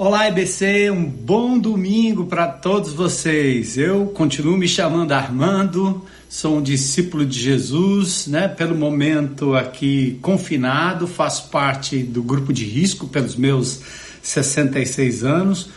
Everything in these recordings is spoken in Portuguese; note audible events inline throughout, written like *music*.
Olá, EBC, um bom domingo para todos vocês. Eu continuo me chamando Armando, sou um discípulo de Jesus, né? Pelo momento aqui confinado, faço parte do grupo de risco pelos meus 66 anos,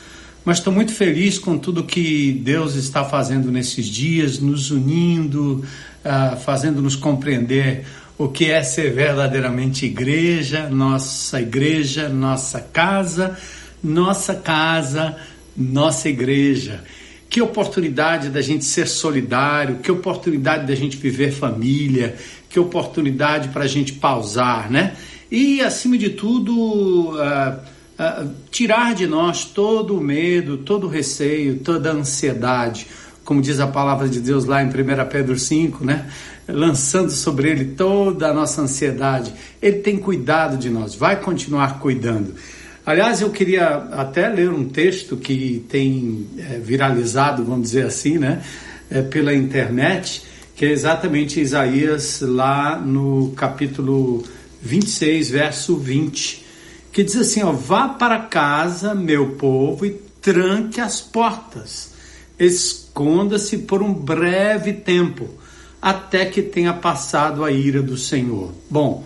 mas estou muito feliz com tudo que Deus está fazendo nesses dias, nos unindo, uh, fazendo-nos compreender o que é ser verdadeiramente igreja, nossa igreja, nossa casa nossa casa, nossa igreja. Que oportunidade da gente ser solidário, que oportunidade da gente viver família, que oportunidade para a gente pausar, né? E, acima de tudo, uh, uh, tirar de nós todo o medo, todo o receio, toda a ansiedade, como diz a palavra de Deus lá em 1 Pedro 5, né? Lançando sobre ele toda a nossa ansiedade. Ele tem cuidado de nós, vai continuar cuidando. Aliás, eu queria até ler um texto que tem é, viralizado, vamos dizer assim, né, é, pela internet, que é exatamente Isaías lá no capítulo 26, verso 20, que diz assim: ó, Vá para casa, meu povo, e tranque as portas, esconda-se por um breve tempo, até que tenha passado a ira do Senhor. Bom,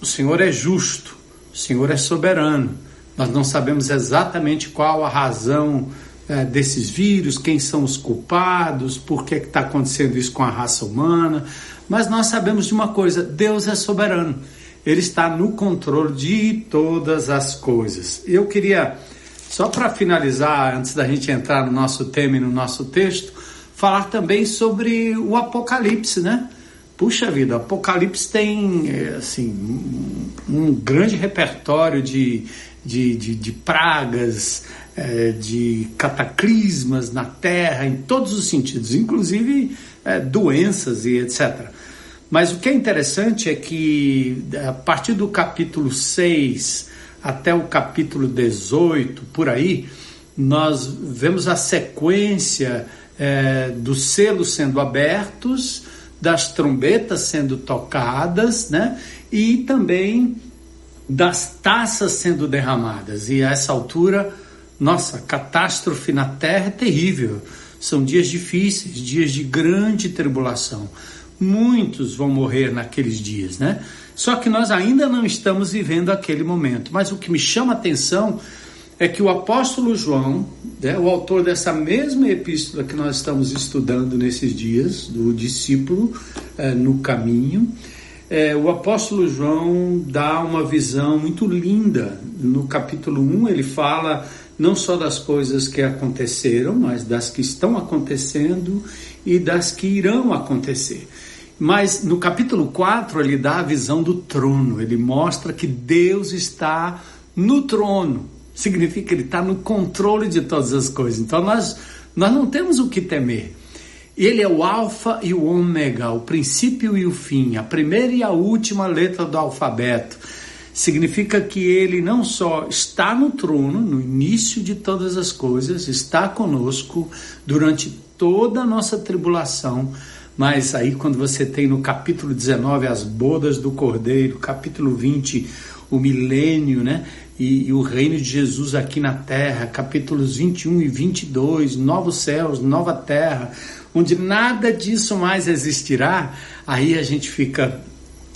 o Senhor é justo, o Senhor é soberano. Nós não sabemos exatamente qual a razão é, desses vírus, quem são os culpados, por que está acontecendo isso com a raça humana, mas nós sabemos de uma coisa: Deus é soberano, Ele está no controle de todas as coisas. Eu queria, só para finalizar, antes da gente entrar no nosso tema e no nosso texto, falar também sobre o Apocalipse, né? Puxa vida, Apocalipse tem é, assim um, um grande repertório de de, de, de pragas, é, de cataclismas na terra, em todos os sentidos, inclusive é, doenças e etc. Mas o que é interessante é que a partir do capítulo 6 até o capítulo 18, por aí, nós vemos a sequência é, dos selos sendo abertos, das trombetas sendo tocadas, né? E também das taças sendo derramadas. E a essa altura, nossa, catástrofe na terra é terrível. São dias difíceis, dias de grande tribulação. Muitos vão morrer naqueles dias, né? Só que nós ainda não estamos vivendo aquele momento. Mas o que me chama a atenção é que o apóstolo João, né, o autor dessa mesma epístola que nós estamos estudando nesses dias, do discípulo eh, no caminho, é, o apóstolo João dá uma visão muito linda. No capítulo 1, ele fala não só das coisas que aconteceram, mas das que estão acontecendo e das que irão acontecer. Mas no capítulo 4, ele dá a visão do trono, ele mostra que Deus está no trono, significa que ele está no controle de todas as coisas. Então nós, nós não temos o que temer. Ele é o Alfa e o Ômega, o princípio e o fim, a primeira e a última letra do alfabeto. Significa que ele não só está no trono, no início de todas as coisas, está conosco durante toda a nossa tribulação, mas aí quando você tem no capítulo 19 as bodas do Cordeiro, capítulo 20 o milênio, né? E, e, o reino de Jesus aqui na terra, capítulos 21 e 22, novos céus, nova terra, onde nada disso mais existirá, aí a gente fica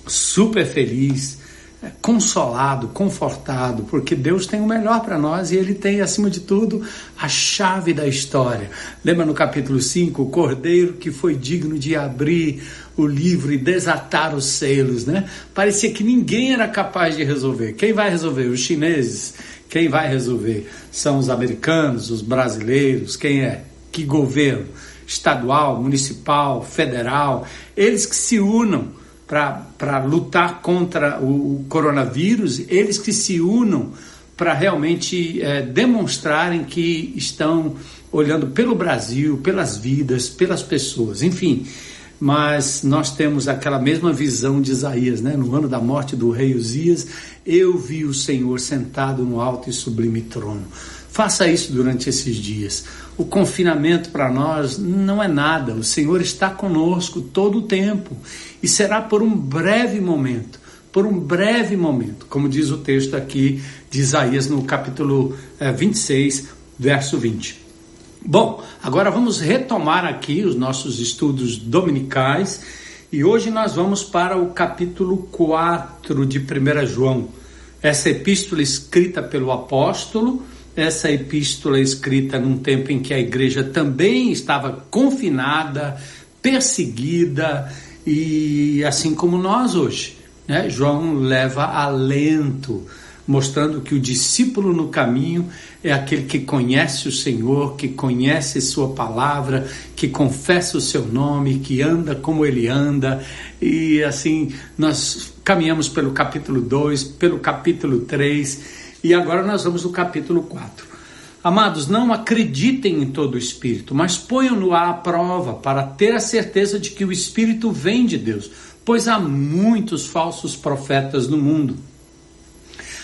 super feliz, é, consolado, confortado, porque Deus tem o melhor para nós e Ele tem, acima de tudo, a chave da história. Lembra no capítulo 5, o cordeiro que foi digno de abrir o livro e desatar os selos, né? Parecia que ninguém era capaz de resolver. Quem vai resolver? Os chineses. Quem vai resolver? São os americanos, os brasileiros. Quem é? Que governo? Estadual, municipal, federal, eles que se unam para lutar contra o, coronavírus, eles que se unam para realmente é, demonstrarem que estão olhando pelo Brasil, pelas vidas, pelas pessoas, enfim. Mas nós temos aquela mesma visão de Isaías, né? No ano da morte do rei Uzias, eu vi o Senhor sentado no alto e sublime trono. Faça isso durante esses dias. O confinamento para nós não é nada. O Senhor está conosco todo o tempo e será por um breve momento. por um breve momento, como diz o texto aqui de Isaías no capítulo 26, eh, verso 20. Bom, agora vamos retomar aqui os nossos estudos dominicais e hoje nós vamos para o capítulo 4 de 1 João. Essa epístola escrita pelo apóstolo, essa epístola escrita num tempo em que a igreja também estava confinada, perseguida e assim como nós hoje. Né? João leva alento mostrando que o discípulo no caminho é aquele que conhece o Senhor, que conhece Sua palavra, que confessa o seu nome, que anda como ele anda. E assim, nós caminhamos pelo capítulo 2, pelo capítulo 3 e agora nós vamos no capítulo 4. Amados, não acreditem em todo Espírito, mas ponham-no à prova para ter a certeza de que o Espírito vem de Deus, pois há muitos falsos profetas no mundo.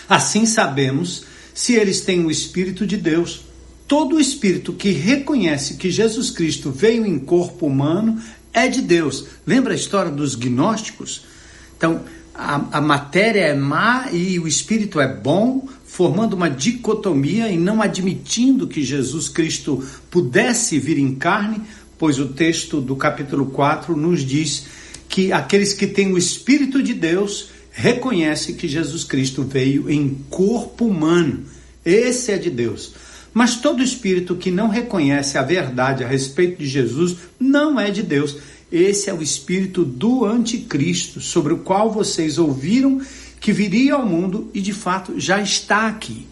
Assim sabemos se eles têm o Espírito de Deus. Todo espírito que reconhece que Jesus Cristo veio em corpo humano é de Deus. Lembra a história dos gnósticos? Então, a, a matéria é má e o espírito é bom, formando uma dicotomia e não admitindo que Jesus Cristo pudesse vir em carne, pois o texto do capítulo 4 nos diz que aqueles que têm o Espírito de Deus reconhece que Jesus Cristo veio em corpo humano. Esse é de Deus. Mas todo espírito que não reconhece a verdade a respeito de Jesus não é de Deus. Esse é o espírito do anticristo, sobre o qual vocês ouviram que viria ao mundo e de fato já está aqui.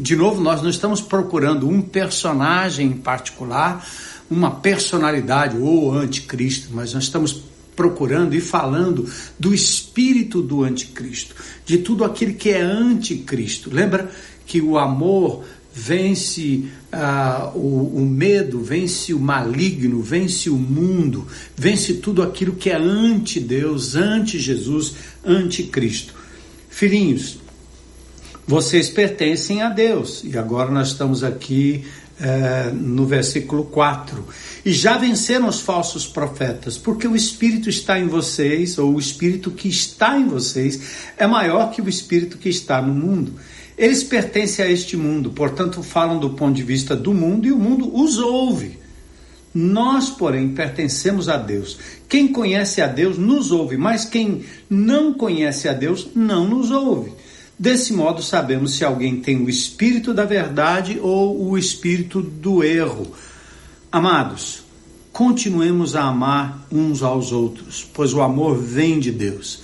De novo, nós não estamos procurando um personagem em particular, uma personalidade ou anticristo, mas nós estamos procurando e falando do espírito do anticristo, de tudo aquilo que é anticristo. Lembra que o amor vence uh, o, o, medo, vence o maligno, vence o mundo, vence tudo aquilo que é anti-Deus, anti-Jesus, anti-Cristo. Filhinhos, vocês pertencem a Deus e agora nós estamos aqui é, no versículo 4. E já venceram os falsos profetas, porque o Espírito está em vocês, ou o Espírito que está em vocês, é maior que o Espírito que está no mundo. Eles pertencem a este mundo, portanto, falam do ponto de vista do mundo e o mundo os ouve. Nós, porém, pertencemos a Deus. Quem conhece a Deus nos ouve, mas quem não conhece a Deus não nos ouve. Desse modo, sabemos se alguém tem o espírito da verdade ou o espírito do erro. Amados, continuemos a amar uns aos outros, pois o amor vem de Deus.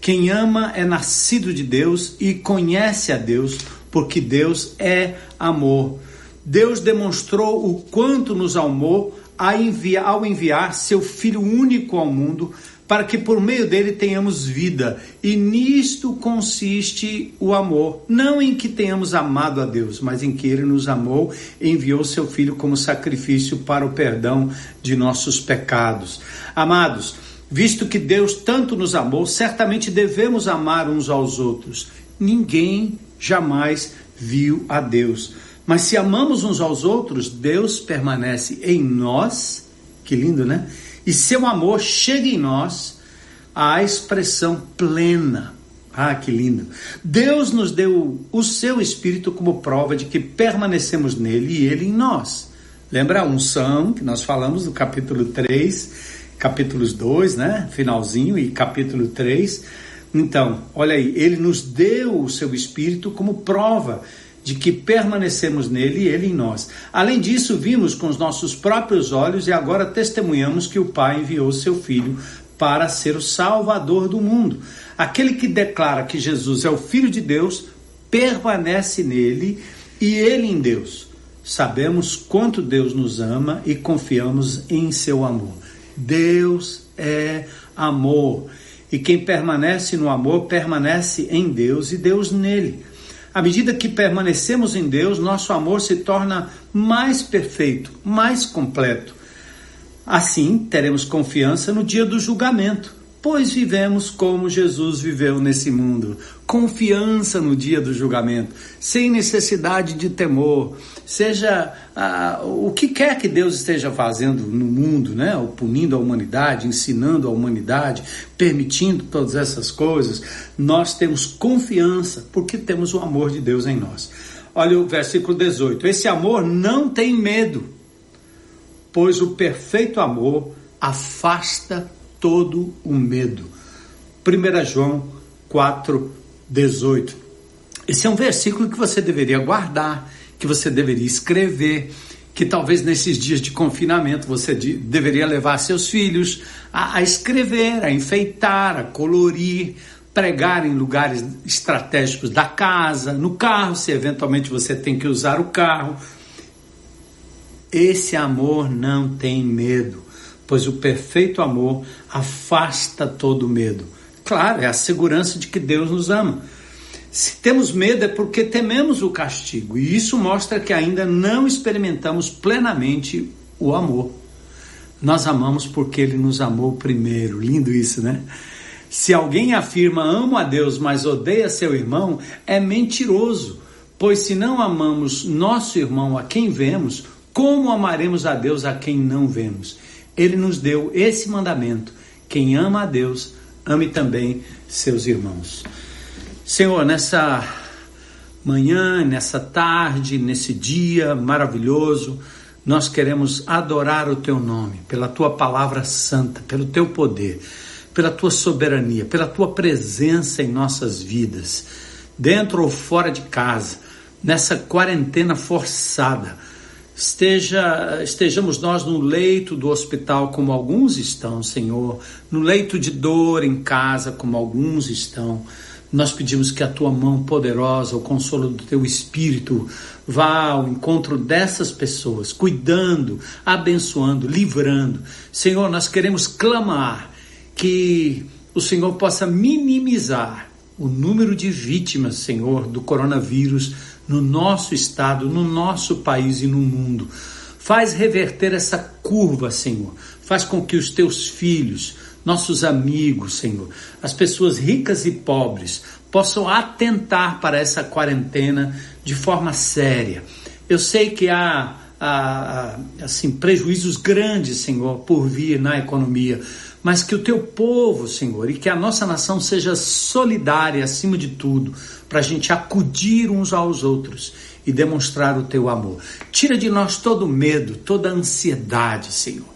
Quem ama é nascido de Deus e conhece a Deus, porque Deus é amor. Deus demonstrou o quanto nos amou ao enviar seu Filho único ao mundo para que por meio dele tenhamos vida. E nisto consiste o amor, não em que tenhamos amado a Deus, mas em que ele nos amou e enviou seu filho como sacrifício para o perdão de nossos pecados. Amados, visto que Deus tanto nos amou, certamente devemos amar uns aos outros. Ninguém jamais viu a Deus. Mas se amamos uns aos outros, Deus permanece em nós. Que lindo, né? e seu amor chega em nós à expressão plena. Ah, que lindo! Deus nos deu o seu Espírito como prova de que permanecemos nele e ele em nós. Lembra a unção que nós falamos no capítulo 3, capítulos 2, né? Finalzinho e capítulo 3. Então, olha aí, ele nos deu o seu Espírito como prova de que permanecemos nele e ele em nós. Além disso, vimos com os nossos próprios olhos e agora testemunhamos que o Pai enviou seu Filho para ser o Salvador do mundo. Aquele que declara que Jesus é o Filho de Deus permanece nele e ele em Deus. Sabemos quanto Deus nos ama e confiamos em seu amor. Deus é amor. E quem permanece no amor permanece em Deus e Deus nele. À medida que permanecemos em Deus, nosso amor se torna mais perfeito, mais completo. Assim, teremos confiança no dia do julgamento, pois vivemos como Jesus viveu nesse mundo, confiança no dia do julgamento, sem necessidade de temor, seja ah, o que quer que Deus esteja fazendo no mundo, né? Ou punindo a humanidade, ensinando a humanidade, permitindo todas essas coisas, nós temos confiança porque temos o amor de Deus em nós. Olha o versículo 18: esse amor não tem medo, pois o perfeito amor afasta todo o medo. 1 João 4, 18. Esse é um versículo que você deveria guardar, que você deveria escrever, que talvez nesses dias de confinamento você de, deveria levar seus filhos a, a escrever, a enfeitar, a colorir, pregar em lugares estratégicos da casa, no carro, se eventualmente você tem que usar o carro. Esse amor não tem medo pois o perfeito amor afasta todo medo. Claro, é a segurança de que Deus nos ama. Se temos medo é porque tememos o castigo, e isso mostra que ainda não experimentamos plenamente o amor. Nós amamos porque Ele nos amou primeiro. Lindo isso, né? Se alguém afirma amo a Deus, mas odeia seu irmão, é mentiroso. Pois se não amamos nosso irmão a quem vemos, como amaremos a Deus a quem não vemos? ele nos deu esse mandamento: quem ama a Deus, ame também seus irmãos. Senhor, nessa manhã, nessa tarde, nesse dia maravilhoso, nós queremos adorar o teu nome, pela tua palavra santa, pelo teu poder, pela tua soberania, pela tua presença em nossas vidas, dentro ou fora de casa, nessa quarentena forçada Esteja, estejamos nós no leito do hospital, como alguns estão, Senhor, no leito de dor em casa, como alguns estão. Nós pedimos que a tua mão poderosa, o consolo do teu espírito, vá ao encontro dessas pessoas, cuidando, abençoando, livrando. Senhor, nós queremos clamar que o Senhor possa minimizar o número de vítimas, Senhor, do coronavírus no nosso estado, no nosso país e no mundo. Faz reverter essa curva, Senhor. Faz com que os teus filhos, nossos amigos, Senhor, as pessoas ricas e pobres, possam atentar para essa quarentena de forma séria. Eu sei que há, assim prejuízos grandes, Senhor, por vir na economia, mas que o teu povo, Senhor, e que a nossa nação seja solidária acima de tudo, para a gente acudir uns aos outros e demonstrar o teu amor. Tira de nós todo medo, toda ansiedade, Senhor.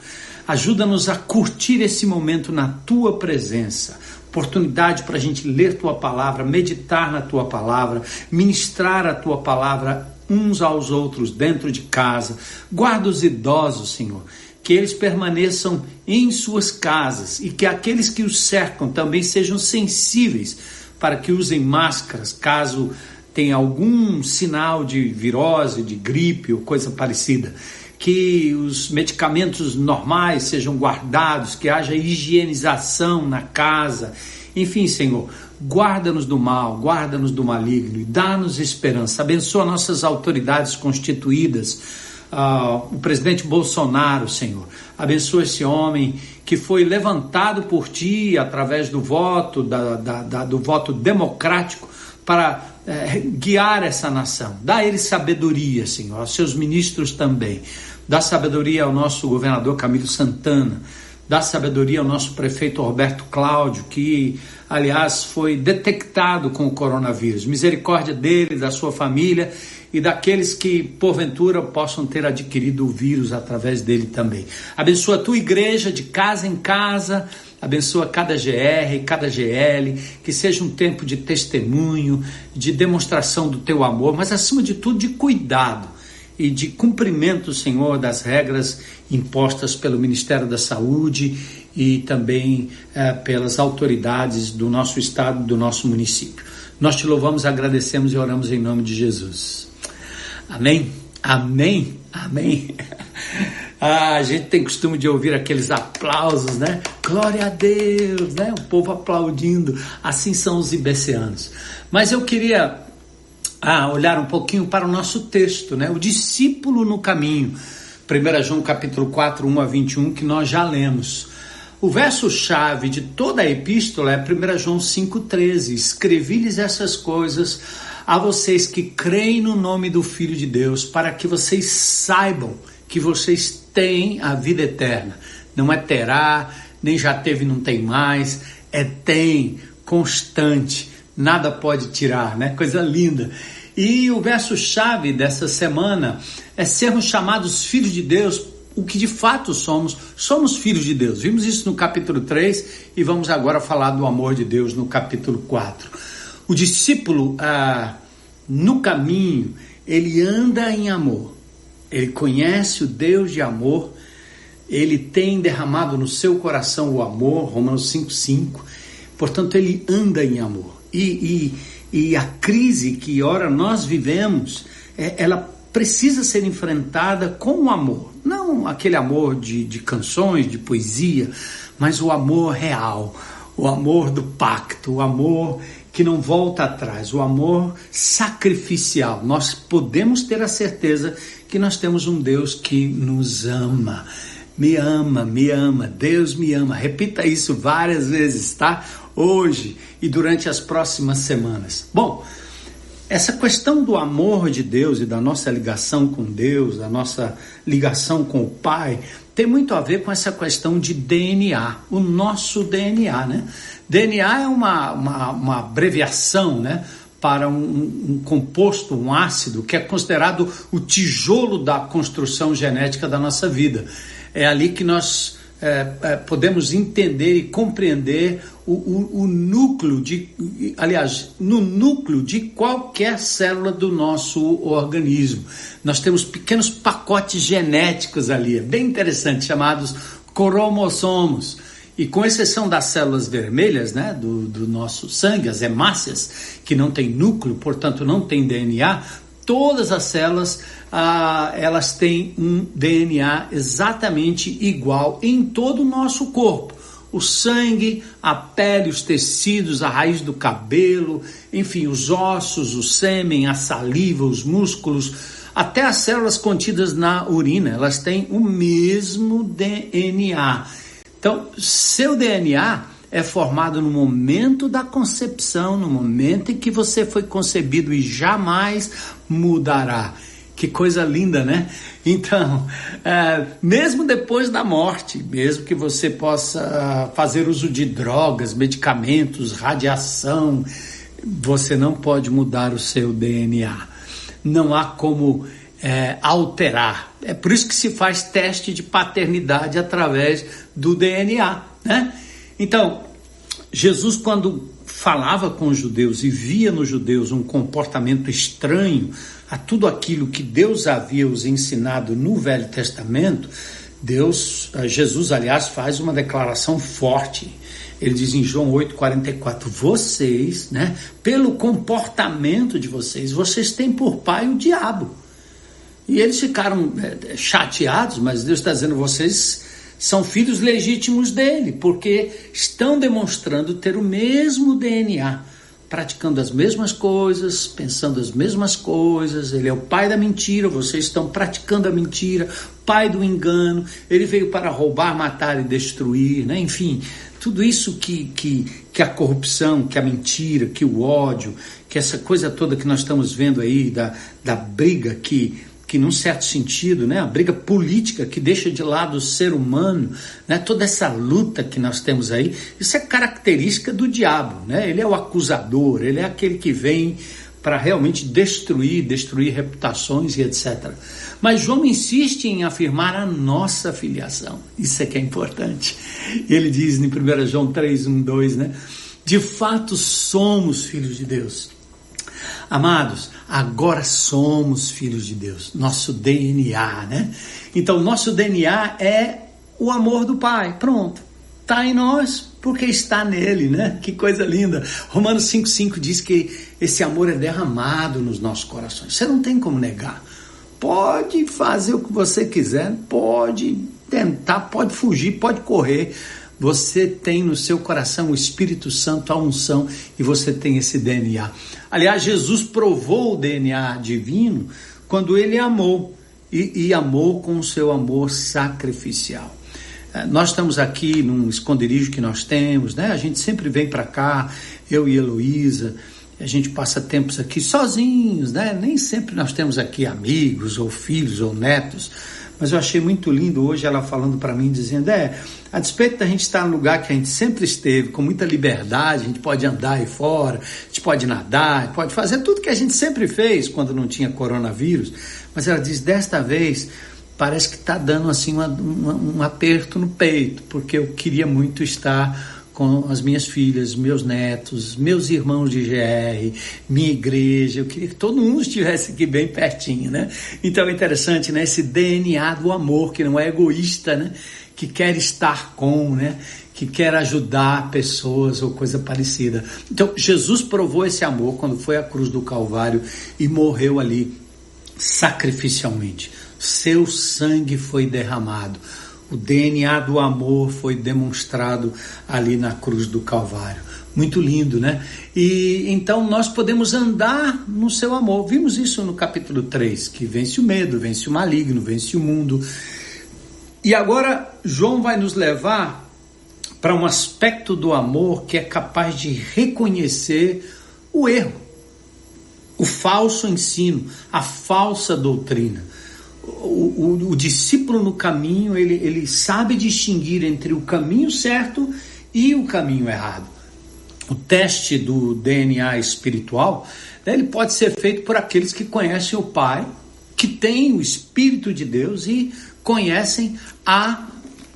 Ajuda-nos a curtir esse momento na tua presença. Oportunidade para a gente ler tua palavra, meditar na tua palavra, ministrar a tua palavra uns aos outros dentro de casa. Guarda os idosos, Senhor que eles permaneçam em suas casas e que aqueles que os cercam também sejam sensíveis para que usem máscaras caso tenha algum sinal de virose, de gripe ou coisa parecida. Que os medicamentos normais sejam guardados, que haja higienização na casa. Enfim, Senhor, guarda-nos do mal, guarda-nos do maligno e dá-nos esperança. Abençoa nossas autoridades constituídas uh, o presidente Bolsonaro, Senhor. Abençoa esse homem que foi levantado por ti através do voto, da, da, da, do voto democrático para eh, guiar essa nação. Dá a ele sabedoria, Senhor, aos seus ministros também. Dá sabedoria ao nosso governador Camilo Santana. Dá sabedoria ao nosso prefeito Roberto Cláudio, que, aliás, foi detectado com o coronavírus. Misericórdia dele, da sua família e daqueles que porventura possam ter adquirido o vírus através dele também. Abençoa a tua igreja de casa em casa, abençoa cada GR, cada GL, que seja um tempo de testemunho, de demonstração do teu amor, mas acima de tudo de cuidado e de cumprimento, Senhor, das regras impostas pelo Ministério da Saúde e também eh, pelas autoridades do nosso estado, do nosso município. Nós te louvamos, agradecemos e oramos em nome de Jesus. Amém? Amém? Amém? *laughs* Ah, a gente tem costume de ouvir aqueles aplausos, né? Glória a Deus, né? O povo aplaudindo. Assim são os ibeceanos. Mas eu queria ah, olhar um pouquinho para o nosso texto, né? O discípulo no caminho. 1 João capítulo 4, 1 a 21, que nós já lemos. O verso-chave de toda a epístola é 1 João 5,13. Escrevi-lhes essas coisas a vocês que creem no nome do Filho de Deus, para que vocês saibam que vocês têm a vida eterna. Não é terá, nem já teve, não tem mais, é tem, constante, nada pode tirar, né? Coisa linda. E o verso-chave dessa semana é sermos chamados filhos de Deus, o que de fato somos, somos filhos de Deus. Vimos isso no capítulo 3 e vamos agora falar do amor de Deus no capítulo 4. O discípulo, ah, no caminho, ele anda em amor, ele conhece o Deus de amor, ele tem derramado no seu coração o amor, Romanos 5,5, portanto, ele anda em amor. E, e, e a crise que, ora, nós vivemos, é, ela precisa ser enfrentada com o amor. Não aquele amor de, de canções, de poesia, mas o amor real, o amor do pacto, o amor que não volta atrás, o amor sacrificial. Nós podemos ter a certeza que nós temos um Deus que nos ama. Me ama, me ama, Deus me ama. Repita isso várias vezes, tá? Hoje e durante as próximas semanas. Bom, essa questão do amor de Deus e da nossa ligação com Deus, da nossa ligação com o Pai, tem muito a ver com essa questão de DNA, o nosso DNA, né? DNA é uma, uma, uma abreviação, né? Para um, um composto, um ácido, que é considerado o tijolo da construção genética da nossa vida. É ali que nós é, é, podemos entender e compreender o, o, o, núcleo de, aliás, no núcleo de qualquer célula do nosso organismo. Nós temos pequenos pacotes genéticos ali, é bem interessante, chamados cromossomos. E com exceção das células vermelhas, né, do, do nosso sangue, as hemácias, que não tem núcleo, portanto não tem DNA, todas as células ah, elas têm um DNA exatamente igual em todo o nosso corpo. O sangue, a pele, os tecidos, a raiz do cabelo, enfim, os ossos, o sêmen, a saliva, os músculos, até as células contidas na urina, elas têm o mesmo DNA. Então, seu DNA é formado no momento da concepção, no momento em que você foi concebido e jamais mudará. Que coisa linda, né? Então, é, mesmo depois da morte, mesmo que você possa fazer uso de drogas, medicamentos, radiação, você não pode mudar o seu DNA. Não há como é, alterar. É por isso que se faz teste de paternidade através do DNA, né? Então, Jesus, quando falava com os judeus e via nos judeus um comportamento estranho a tudo aquilo que Deus havia os ensinado no Velho Testamento, Deus, eh, Jesus, aliás, faz uma declaração forte. Ele diz em João 8,44: Vocês, né, pelo comportamento de vocês, vocês têm por pai o diabo. E eles ficaram é, chateados, mas Deus está dizendo: vocês são filhos legítimos dele, porque estão demonstrando ter o mesmo DNA, praticando as mesmas coisas, pensando as mesmas coisas. Ele é o pai da mentira, vocês estão praticando a mentira, pai do engano. Ele veio para roubar, matar e destruir, né? enfim, tudo isso que, que, que a corrupção, que a mentira, que o ódio, que essa coisa toda que nós estamos vendo aí, da, da briga que que num certo sentido, né, a briga política que deixa de lado o ser humano, né, toda essa luta que nós temos aí, isso é característica do diabo, né? Ele é o acusador, ele é aquele que vem para realmente destruir, destruir reputações e etc. Mas João insiste em afirmar a nossa filiação. Isso é que é importante. Ele diz em 1 João 3, 1, 2, né? De fato somos filhos de Deus. Amados, agora somos filhos de Deus, nosso DNA, né? Então, nosso DNA é o amor do Pai, pronto. Está em nós porque está nele, né? Que coisa linda. Romanos 5,5 diz que esse amor é derramado nos nossos corações. Você não tem como negar. Pode fazer o que você quiser, pode tentar, pode fugir, pode correr. Você tem no seu coração o Espírito Santo, a unção, e você tem esse DNA. Aliás, Jesus provou o DNA divino quando ele amou, e, e amou com o seu amor sacrificial. É, nós estamos aqui num esconderijo que nós temos, né? A gente sempre vem para cá, eu e Heloísa, a gente passa tempos aqui sozinhos, né? Nem sempre nós temos aqui amigos ou filhos ou netos, mas eu achei muito lindo hoje ela falando para mim, dizendo: é, a despeito da gente estar no lugar que a gente sempre esteve, com muita liberdade, a gente pode andar aí fora, a gente pode nadar, pode fazer tudo que a gente sempre fez quando não tinha coronavírus, mas ela diz: desta vez parece que está dando assim uma, uma, um aperto no peito, porque eu queria muito estar com as minhas filhas, meus netos, meus irmãos de GR, minha igreja. Eu queria que todo mundo estivesse aqui bem pertinho, né? Então é interessante, né? Esse DNA do amor, que não é egoísta, né? Que quer estar com, né? Que quer ajudar pessoas ou coisa parecida. Então, Jesus provou esse amor quando foi à cruz do Calvário e morreu ali sacrificialmente. Seu sangue foi derramado o DNA do amor foi demonstrado ali na cruz do Calvário. Muito lindo, né? E então nós podemos andar no seu amor. Vimos isso no capítulo 3, que vence o medo, vence o maligno, vence o mundo. E agora João vai nos levar para um aspecto do amor que é capaz de reconhecer o erro, o falso ensino, a falsa doutrina o, o, o, discípulo no caminho, ele, ele sabe distinguir entre o caminho certo e o caminho errado. O teste do DNA espiritual, né, ele pode ser feito por aqueles que conhecem o Pai, que têm o Espírito de Deus e conhecem a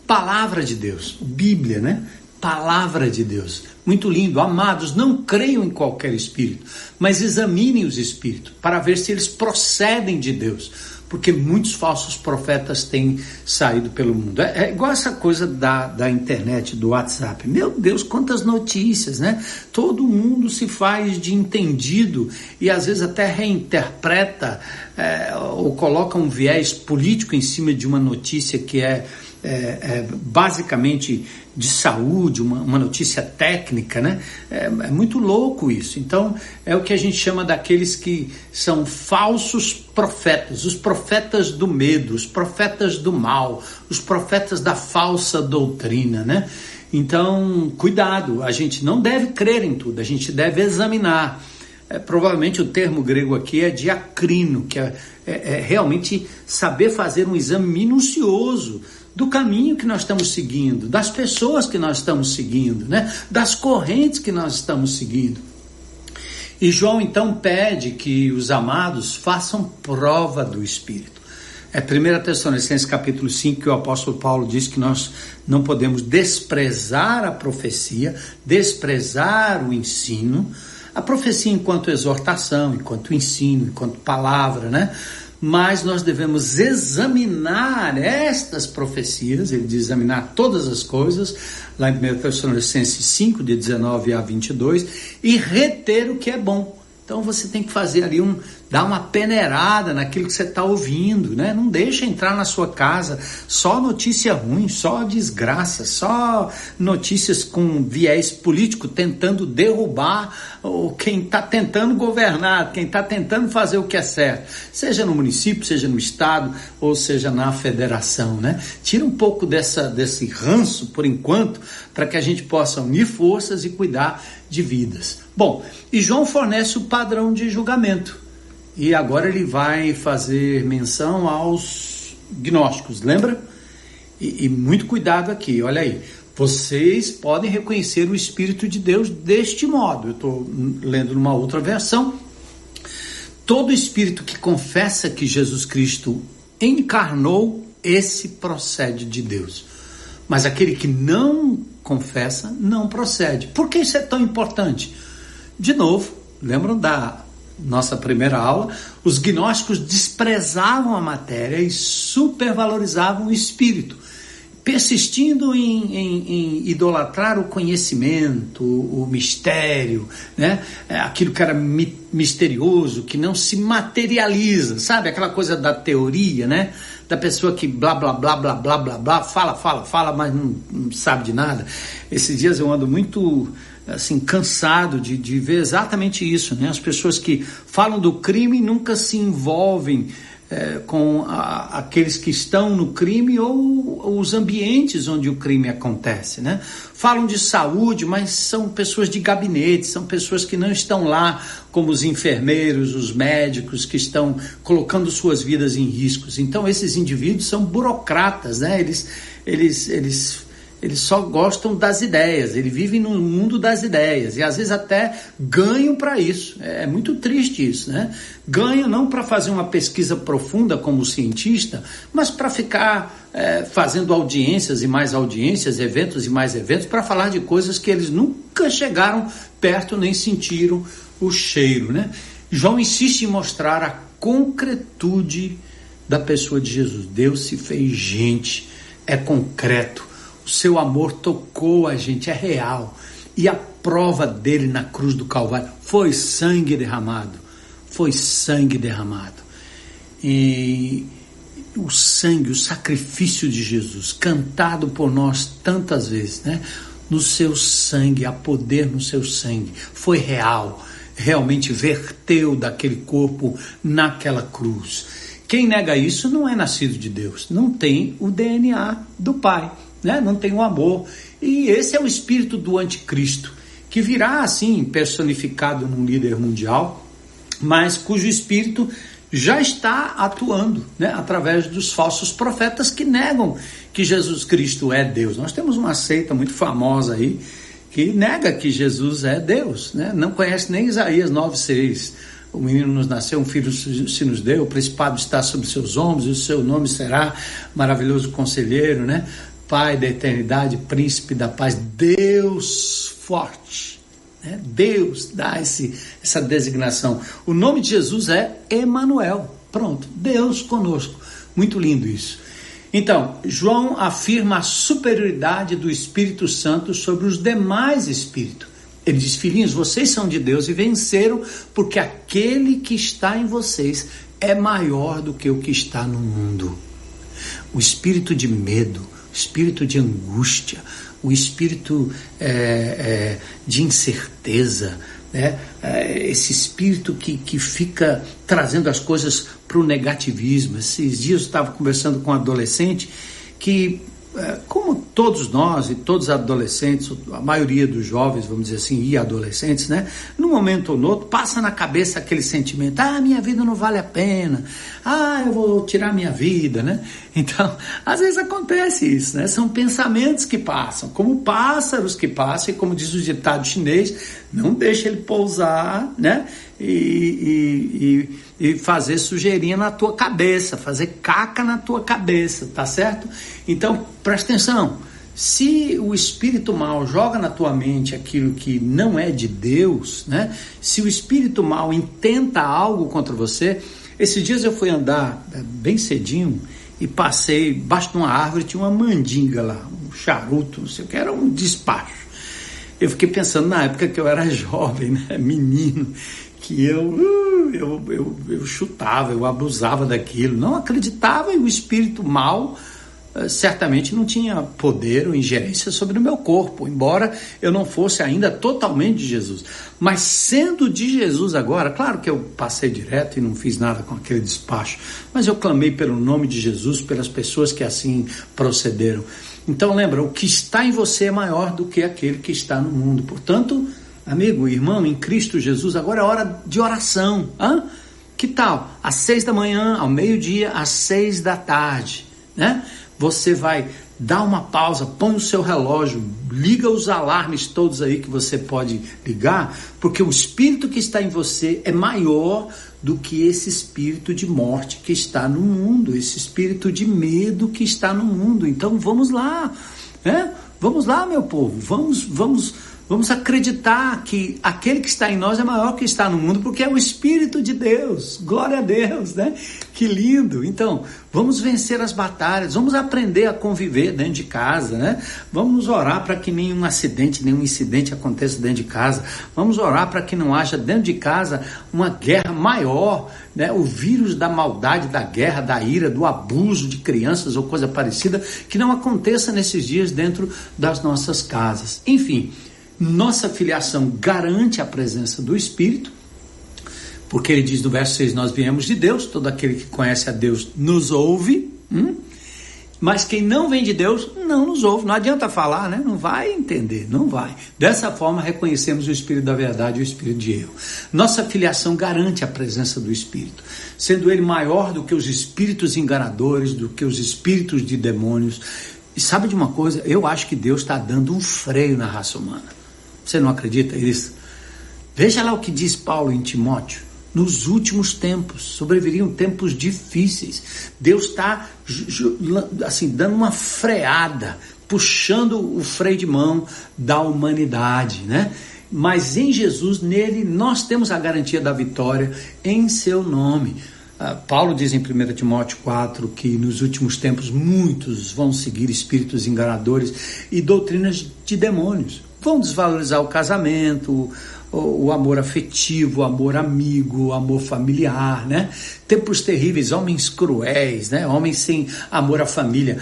palavra de Deus, Bíblia, né? Palavra de Deus. Muito lindo. Amados, não creiam em qualquer espírito, mas examinem os espíritos para ver se eles procedem de Deus porque muitos falsos profetas têm saído pelo mundo. É, é, igual essa coisa da, da internet, do WhatsApp. Meu Deus, quantas notícias, né? Todo mundo se faz de entendido e às vezes até reinterpreta é, ou coloca um viés político em cima de uma notícia que é é, é, basicamente de saúde, uma, uma notícia técnica, né? É, é, muito louco isso. Então, é o que a gente chama daqueles que são falsos profetas, os profetas do medo, os profetas do mal, os profetas da falsa doutrina, né? Então, cuidado, a gente não deve crer em tudo, a gente deve examinar. É, provavelmente o termo grego aqui é diacrino, que é, é, é realmente saber fazer um exame minucioso do caminho que nós estamos seguindo, das pessoas que nós estamos seguindo, né? das correntes que nós estamos seguindo. E João então pede que os amados façam prova do Espírito. É 1 Tessalonicenses capítulo 5 que o apóstolo Paulo diz que nós não podemos desprezar a profecia, desprezar o ensino, a profecia enquanto exortação, enquanto ensino, enquanto palavra, né? Mas nós devemos examinar estas profecias, ele diz examinar todas as coisas, lá em 1 Tessalonicenses 5, de 19 a 22, e reter o que é bom. Então você tem que fazer ali um, dar uma peneirada naquilo que você está ouvindo, né? Não deixa entrar na sua casa só notícia ruim, só desgraça, só notícias com viés político tentando derrubar quem está tentando governar, quem está tentando fazer o que é certo, seja no município, seja no estado ou seja na federação, né? Tira um pouco dessa desse ranço por enquanto para que a gente possa unir forças e cuidar de vidas. Bom, e João fornece o padrão de julgamento. E agora ele vai fazer menção aos gnósticos, lembra? E, e muito cuidado aqui, olha aí. Vocês podem reconhecer o Espírito de Deus deste modo. Eu estou lendo numa outra versão. Todo espírito que confessa que Jesus Cristo encarnou, esse procede de Deus. Mas aquele que não confessa, não procede. Por que isso é tão importante? De novo, lembram da nossa primeira aula? Os gnósticos desprezavam a matéria e supervalorizavam o espírito, persistindo em, em, em idolatrar o conhecimento, o, mistério, né? É, aquilo que era mi misterioso, que não se materializa, sabe? Aquela coisa da teoria, né? da pessoa que blá blá blá blá blá blá blá fala, fala, fala, mas não, não sabe de nada. Esses dias eu ando muito assim, cansado de, de ver exatamente isso, né? As pessoas que falam do crime nunca se envolvem é, com a, aqueles que estão no crime ou, ou, os ambientes onde o crime acontece, né? Falam de saúde, mas são pessoas de gabinete, são pessoas que não estão lá como os enfermeiros, os médicos que estão colocando suas vidas em riscos. Então esses indivíduos são burocratas, né? Eles, eles, eles eles só gostam das ideias, eles vivem no mundo das ideias e às vezes até ganham para isso. É, é muito triste isso, né? Ganham não para fazer uma pesquisa profunda como cientista, mas para ficar é, fazendo audiências e mais audiências, eventos e mais eventos, para falar de coisas que eles nunca chegaram perto nem sentiram o cheiro, né? João insiste em mostrar a concretude da pessoa de Jesus. Deus se fez gente, é concreto seu amor tocou a gente, é real. E a prova dele na cruz do Calvário foi sangue derramado. Foi sangue derramado. E o sangue, o sacrifício de Jesus, cantado por nós tantas vezes, né? No seu sangue, há poder no seu sangue. Foi real, realmente verteu daquele corpo naquela cruz. Quem nega isso não é nascido de Deus, não tem o DNA do Pai né? não tem o amor. E esse é o espírito do anticristo, que virá assim personificado num líder mundial, mas cujo espírito já está atuando né? através dos falsos profetas que negam que Jesus Cristo é Deus. Nós temos uma seita muito famosa aí que nega que Jesus é Deus, né? não conhece nem Isaías 9,6. O menino nos nasceu, um filho se nos deu, o principado está sobre seus ombros, e o seu nome será maravilhoso conselheiro, né? Pai da eternidade, príncipe da paz, Deus forte. Né? Deus dá esse, essa designação. O nome de Jesus é Emanuel. Pronto, Deus conosco. Muito lindo isso. Então, João afirma a superioridade do Espírito Santo sobre os demais espíritos. Ele diz: Filhinhos, vocês são de Deus e venceram, porque aquele que está em vocês é maior do que o que está no mundo. O espírito de medo, espírito de angústia, o espírito é, é, de incerteza, né? É, esse espírito que, que fica trazendo as coisas para o negativismo. Esses dias eu estava conversando com um adolescente que é, como todos nós e todos os adolescentes, a maioria dos jovens, vamos dizer assim, e adolescentes, né? Num momento ou no outro, passa na cabeça aquele sentimento: ah, minha vida não vale a pena, ah, eu vou tirar minha vida, né? *laughs* Então, às vezes acontece isso, né? São pensamentos que passam, como pássaros que passam, e como diz o ditado chinês, não deixa ele pousar, né? e, e, e, e fazer sujeirinha na tua cabeça, fazer caca na tua cabeça, tá certo? Então, presta atenção. Se o espírito mal joga na tua mente aquilo que não é de Deus, né? Se o espírito mal intenta algo contra você, esses dias eu fui andar é, bem cedinho e passei baixo de uma árvore, tinha uma mandinga lá, um charuto, não sei o que, era um despacho. Eu fiquei pensando na época que eu era *laughs* jovem, né? menino, que eu, uh, eu, eu, eu chutava, eu abusava daquilo, não acreditava e o espírito mal certamente não tinha poder ou ingerência sobre o meu corpo, embora eu não fosse ainda totalmente de Jesus. Mas sendo de Jesus agora, claro que eu passei direto e não fiz nada com aquele despacho, mas eu clamei pelo nome de Jesus, pelas pessoas que assim procederam. Então lembra, o que está em você é maior do que aquele que está no mundo. Portanto, amigo, irmão, em Cristo Jesus, agora é hora de oração. Hã? Que tal? Às seis da manhã, ao meio-dia, às seis da tarde, né? Você vai dar uma pausa, põe o seu relógio, liga os alarmes todos aí que você pode ligar, porque o espírito que está em você é maior do que esse espírito de morte que está no mundo, esse espírito de medo que está no mundo. Então vamos lá, né? Vamos lá, meu povo, vamos, vamos Vamos acreditar que aquele que está em nós é maior que está no mundo, porque é o Espírito de Deus. Glória a Deus, né? Que lindo. Então, vamos vencer as batalhas, vamos aprender a conviver dentro de casa, né? Vamos orar para que nenhum acidente, nenhum incidente aconteça dentro de casa. Vamos orar para que não haja dentro de casa uma guerra maior, né? O vírus da maldade, da guerra, da ira, do abuso de crianças ou coisa parecida, que não aconteça nesses dias dentro das nossas casas. Enfim, nossa filiação garante a presença do Espírito, Porque ele diz no verso 6: Nós viemos de Deus, todo aquele que conhece a Deus nos ouve. Hum? Mas quem não vem de Deus não nos ouve. Não adianta falar, né? Não vai entender, não vai. Dessa forma, reconhecemos o Espírito da verdade e o Espírito de erro. Nossa filiação garante a presença do Espírito, sendo ele maior do que os espíritos enganadores, do que os espíritos de demônios. E sabe de uma coisa? Eu acho que Deus está dando um freio na raça humana. Você não acredita nisso? Veja lá o que diz Paulo em Timóteo nos últimos tempos, sobreviriam tempos difíceis. Deus está assim dando uma freada, puxando o freio de mão da humanidade, né? Mas em Jesus, nele, nós temos a garantia da vitória em seu nome. Uh, Paulo diz em 1 Timóteo 4 que nos últimos tempos muitos vão seguir espíritos enganadores e doutrinas de demônios. Vão desvalorizar o casamento, o, o amor afetivo, o amor amigo, o amor familiar, né? Tempos terríveis, homens cruéis, né? Homens sem amor à família,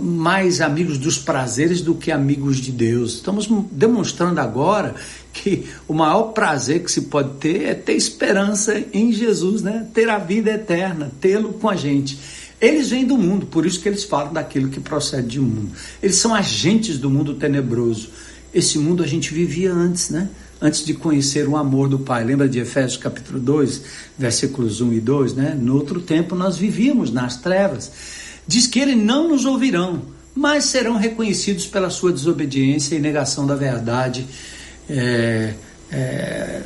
mais amigos dos prazeres do que amigos de Deus. Estamos demonstrando agora que o maior prazer que se pode ter é ter esperança em Jesus, né? Ter a vida eterna, tê-lo com a gente. Eles vêm do mundo, por isso que eles falam daquilo que procede do mundo. Eles são agentes do mundo tenebroso. Esse mundo a gente vivia antes, né? antes de conhecer o amor do Pai. Lembra de Efésios capítulo 2, versículos 1 e 2, né? No outro tempo nós vivíamos nas trevas. Diz que eles não nos ouvirão, mas serão reconhecidos pela sua desobediência e negação da verdade. É, é,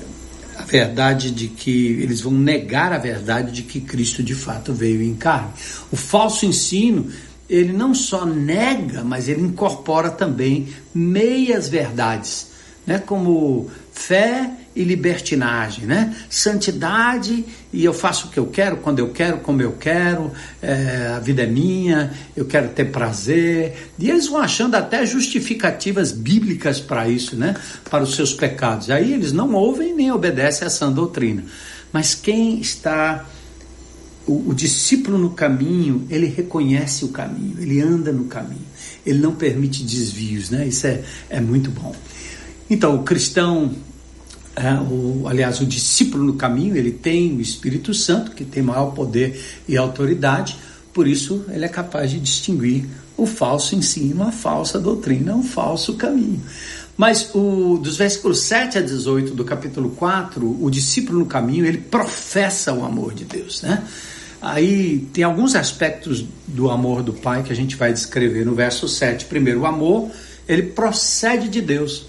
a verdade de que eles vão negar a verdade de que Cristo de fato veio em carne. O falso ensino ele não só nega, mas ele incorpora também meias verdades né, como fé e libertinagem, né? Santidade e eu faço o que eu quero, quando eu quero, como eu quero, é, a vida é minha, eu quero ter prazer. E eles vão achando até justificativas bíblicas para isso, né? Para os seus pecados. Aí eles não ouvem nem obedecem a essa doutrina. Mas quem está o, o, discípulo no caminho, ele reconhece o caminho, ele anda no caminho, ele não permite desvios, né? Isso é, é muito bom. Então, o cristão, é, o, aliás, o discípulo no caminho, ele tem o Espírito Santo, que tem maior poder e autoridade, por isso ele é capaz de distinguir o falso ensino, a falsa doutrina, o falso caminho. Mas o, dos versículos 7 a 18 do capítulo 4, o discípulo no caminho, ele professa o amor de Deus, né? Aí tem alguns aspectos do amor do Pai que a gente vai descrever no verso 7. Primeiro, o amor, ele procede de Deus.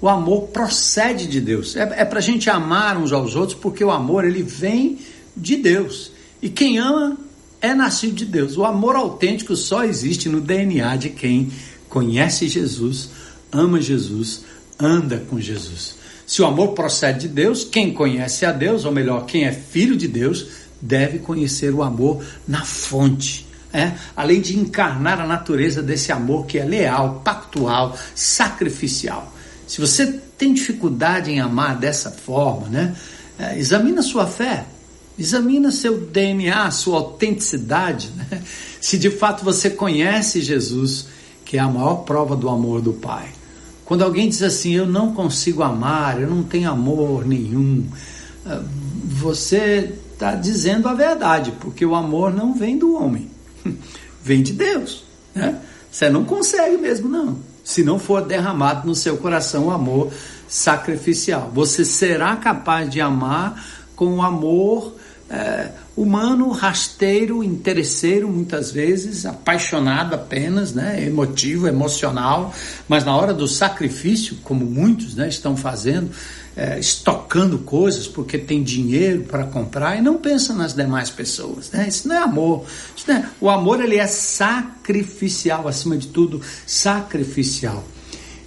O amor procede de Deus. É, é para a gente amar uns aos outros, porque o amor ele vem de Deus. E quem ama é nascido de Deus. O amor autêntico só existe no DNA de quem conhece Jesus, ama Jesus, anda com Jesus. Se o amor procede de Deus, quem conhece a Deus, ou melhor, quem é filho de Deus, deve conhecer o amor na fonte. É? Além de encarnar a natureza desse amor que é leal, pactual, sacrificial. Se você tem dificuldade em amar dessa forma, né? É, examina sua fé, examina seu DNA, sua autenticidade, né? Se de fato você conhece Jesus, que é a maior prova do amor do Pai. Quando alguém diz assim, eu não consigo amar, eu não tenho amor nenhum, é, você está dizendo a verdade, porque o amor não vem do homem, *laughs* vem de Deus. Né? Você não consegue mesmo, não se não for derramado no seu coração o amor sacrificial. Você será capaz de amar com o amor é, humano, rasteiro, interesseiro, muitas vezes, apaixonado apenas, né, emotivo, emocional, mas na hora do sacrifício, como muitos né, estão fazendo, é, estocando coisas porque tem dinheiro para comprar e não pensa nas demais pessoas. Né? Isso não é amor. Não é... O amor ele é sacrificial, acima de tudo, sacrificial.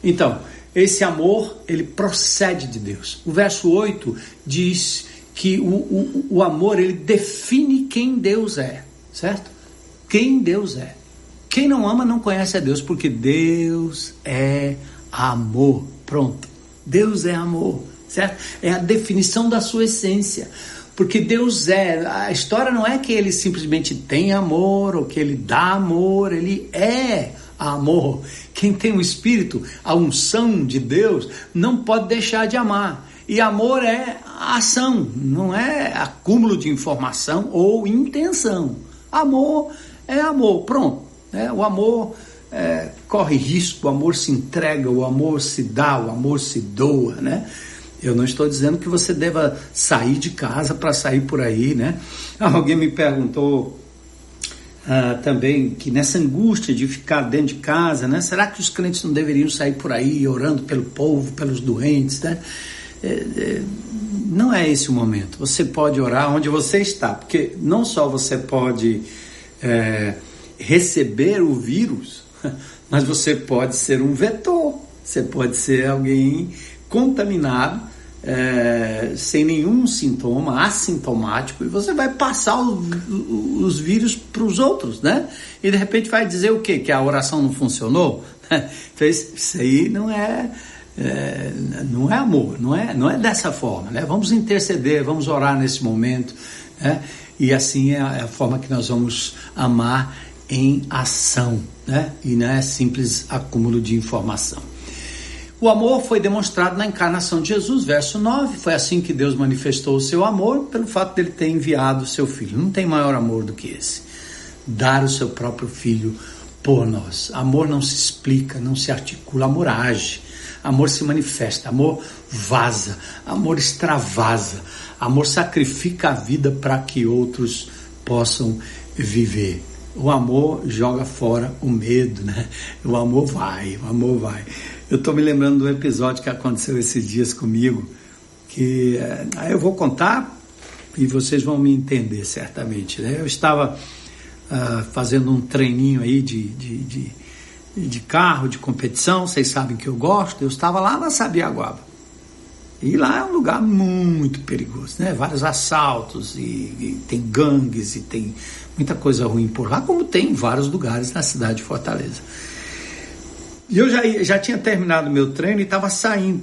Então, esse amor ele procede de Deus. O verso 8 diz que o, o, o amor ele define quem Deus é, certo? Quem Deus é. Quem não ama não conhece a Deus, porque Deus é amor. Pronto. Deus é amor certo? É a definição da sua essência. Porque Deus é, a história não é que ele simplesmente tem amor ou que ele dá amor, ele é amor. Quem tem o espírito, a unção de Deus, não pode deixar de amar. E amor é ação, não é acúmulo de informação ou intenção. Amor é amor, pronto. Né? O amor é, corre risco, o amor se entrega, o amor se dá, o amor se doa, né? Eu não estou dizendo que você deva sair de casa para sair por aí, né? *laughs* Alguém me perguntou uh, também que nessa angústia de ficar dentro de casa, né? Será que os crentes não deveriam sair por aí orando pelo povo, pelos doentes, né? É, é, não é esse o momento. Você pode orar onde você está, porque não só você pode é, receber o vírus, *laughs* mas você pode ser um vetor. Você pode ser alguém contaminado, é, sem nenhum sintoma, assintomático, e você vai passar o, o, os vírus para os outros, né? E de repente vai dizer o quê? Que a oração não funcionou? *laughs* Então, isso aí não é, é, não é amor, não é, não é dessa forma, né? Vamos interceder, vamos orar nesse momento, né? E assim é a, é forma que nós vamos amar em ação, né? E não é simples acúmulo de informação. O amor foi demonstrado na encarnação de Jesus, verso 9. Foi assim que Deus manifestou o seu amor, pelo fato dele ter enviado o seu filho. Não tem maior amor do que esse. Dar o seu próprio filho por nós. Amor não se explica, não se articula, amor age. Amor se manifesta, amor vaza, amor extravasa, amor sacrifica a vida para que outros possam viver. O amor joga fora o medo, né? O amor vai, o amor vai. Eu estou me lembrando do episódio que aconteceu esses dias comigo, que eh, aí eu vou contar e vocês vão me entender certamente. Né? Eu estava uh, fazendo um treininho aí de, de, de, de, carro, de competição, vocês sabem que eu gosto, eu estava lá na Sabiaguaba. E lá é um lugar muito perigoso, né? Vários assaltos e, e, tem gangues e tem muita coisa ruim por lá, como tem em vários lugares na cidade de Fortaleza. E eu já, já tinha terminado meu treino e estava saindo.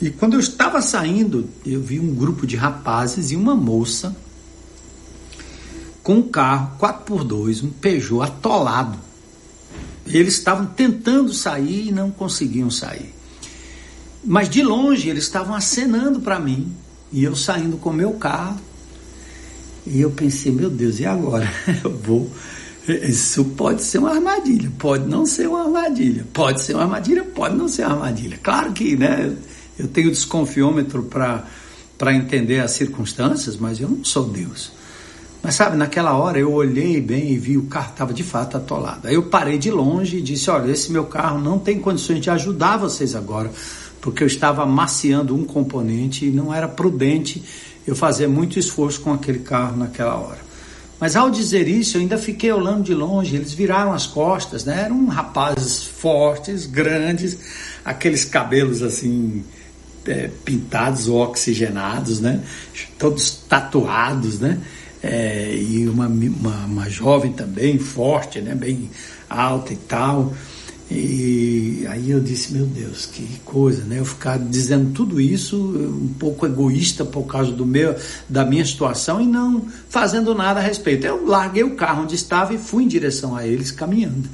E quando eu estava saindo, eu vi um grupo de rapazes e uma moça com um carro 4x2, um Peugeot atolado. Eles estavam tentando sair e não conseguiam sair. Mas de longe eles estavam acenando para mim. E eu saindo com meu carro. E eu pensei, meu Deus, e agora? *laughs* Eu vou isso pode ser uma armadilha, pode não ser uma armadilha. Pode ser uma armadilha, pode não ser uma armadilha. Claro que, né, eu tenho desconfiômetro para entender as circunstâncias, mas eu não sou Deus. Mas sabe, naquela hora eu olhei bem e vi o carro estava de fato atolado. Aí eu parei de longe e disse: Olha, esse meu carro não tem condições de ajudar vocês agora, porque eu estava amaciando um componente e não era prudente eu fazer muito esforço com aquele carro naquela hora. Mas ao dizer isso, eu ainda fiquei olhando de longe. Eles viraram as costas, né? Eram rapazes fortes, grandes, aqueles cabelos assim é, pintados ou oxigenados, né? Todos tatuados, né? É, e uma, uma, uma jovem também forte, né? Bem alta e tal. E aí eu disse, meu Deus, que coisa, né? Eu ficar dizendo tudo isso, um pouco egoísta por causa do meu, da minha situação e não fazendo nada a respeito. Eu larguei o carro onde estava e fui em direção a eles caminhando.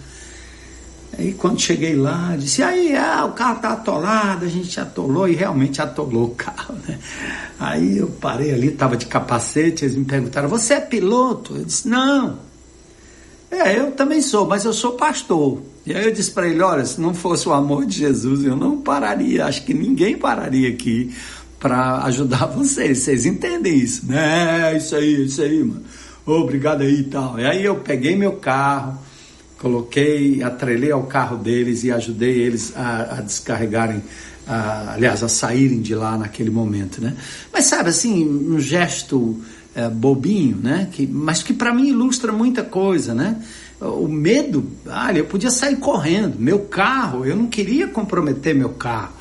Aí quando cheguei lá, disse, aí, ah, o carro tá atolado, a gente atolou e realmente atolou o carro, né? Aí eu parei ali, estava de capacete, eles me perguntaram, você é piloto? Eu disse, não. É, eu também sou, mas eu sou pastor. E aí eu disse para ele: olha, se não fosse o amor de Jesus, eu não pararia. Acho que ninguém pararia aqui para ajudar *laughs* vocês. Vocês entendem isso, né? É isso aí, isso aí, mano. Obrigado aí e tal. E aí eu peguei meu carro, coloquei, atrelei ao carro deles e ajudei eles a, a descarregarem, a, aliás, a saírem de lá naquele momento, né? Mas sabe assim, um gesto é, bobinho, né? Que, mas que para mim ilustra muita coisa, né? O medo, ah, eu podia sair correndo, meu carro, eu não queria comprometer meu carro,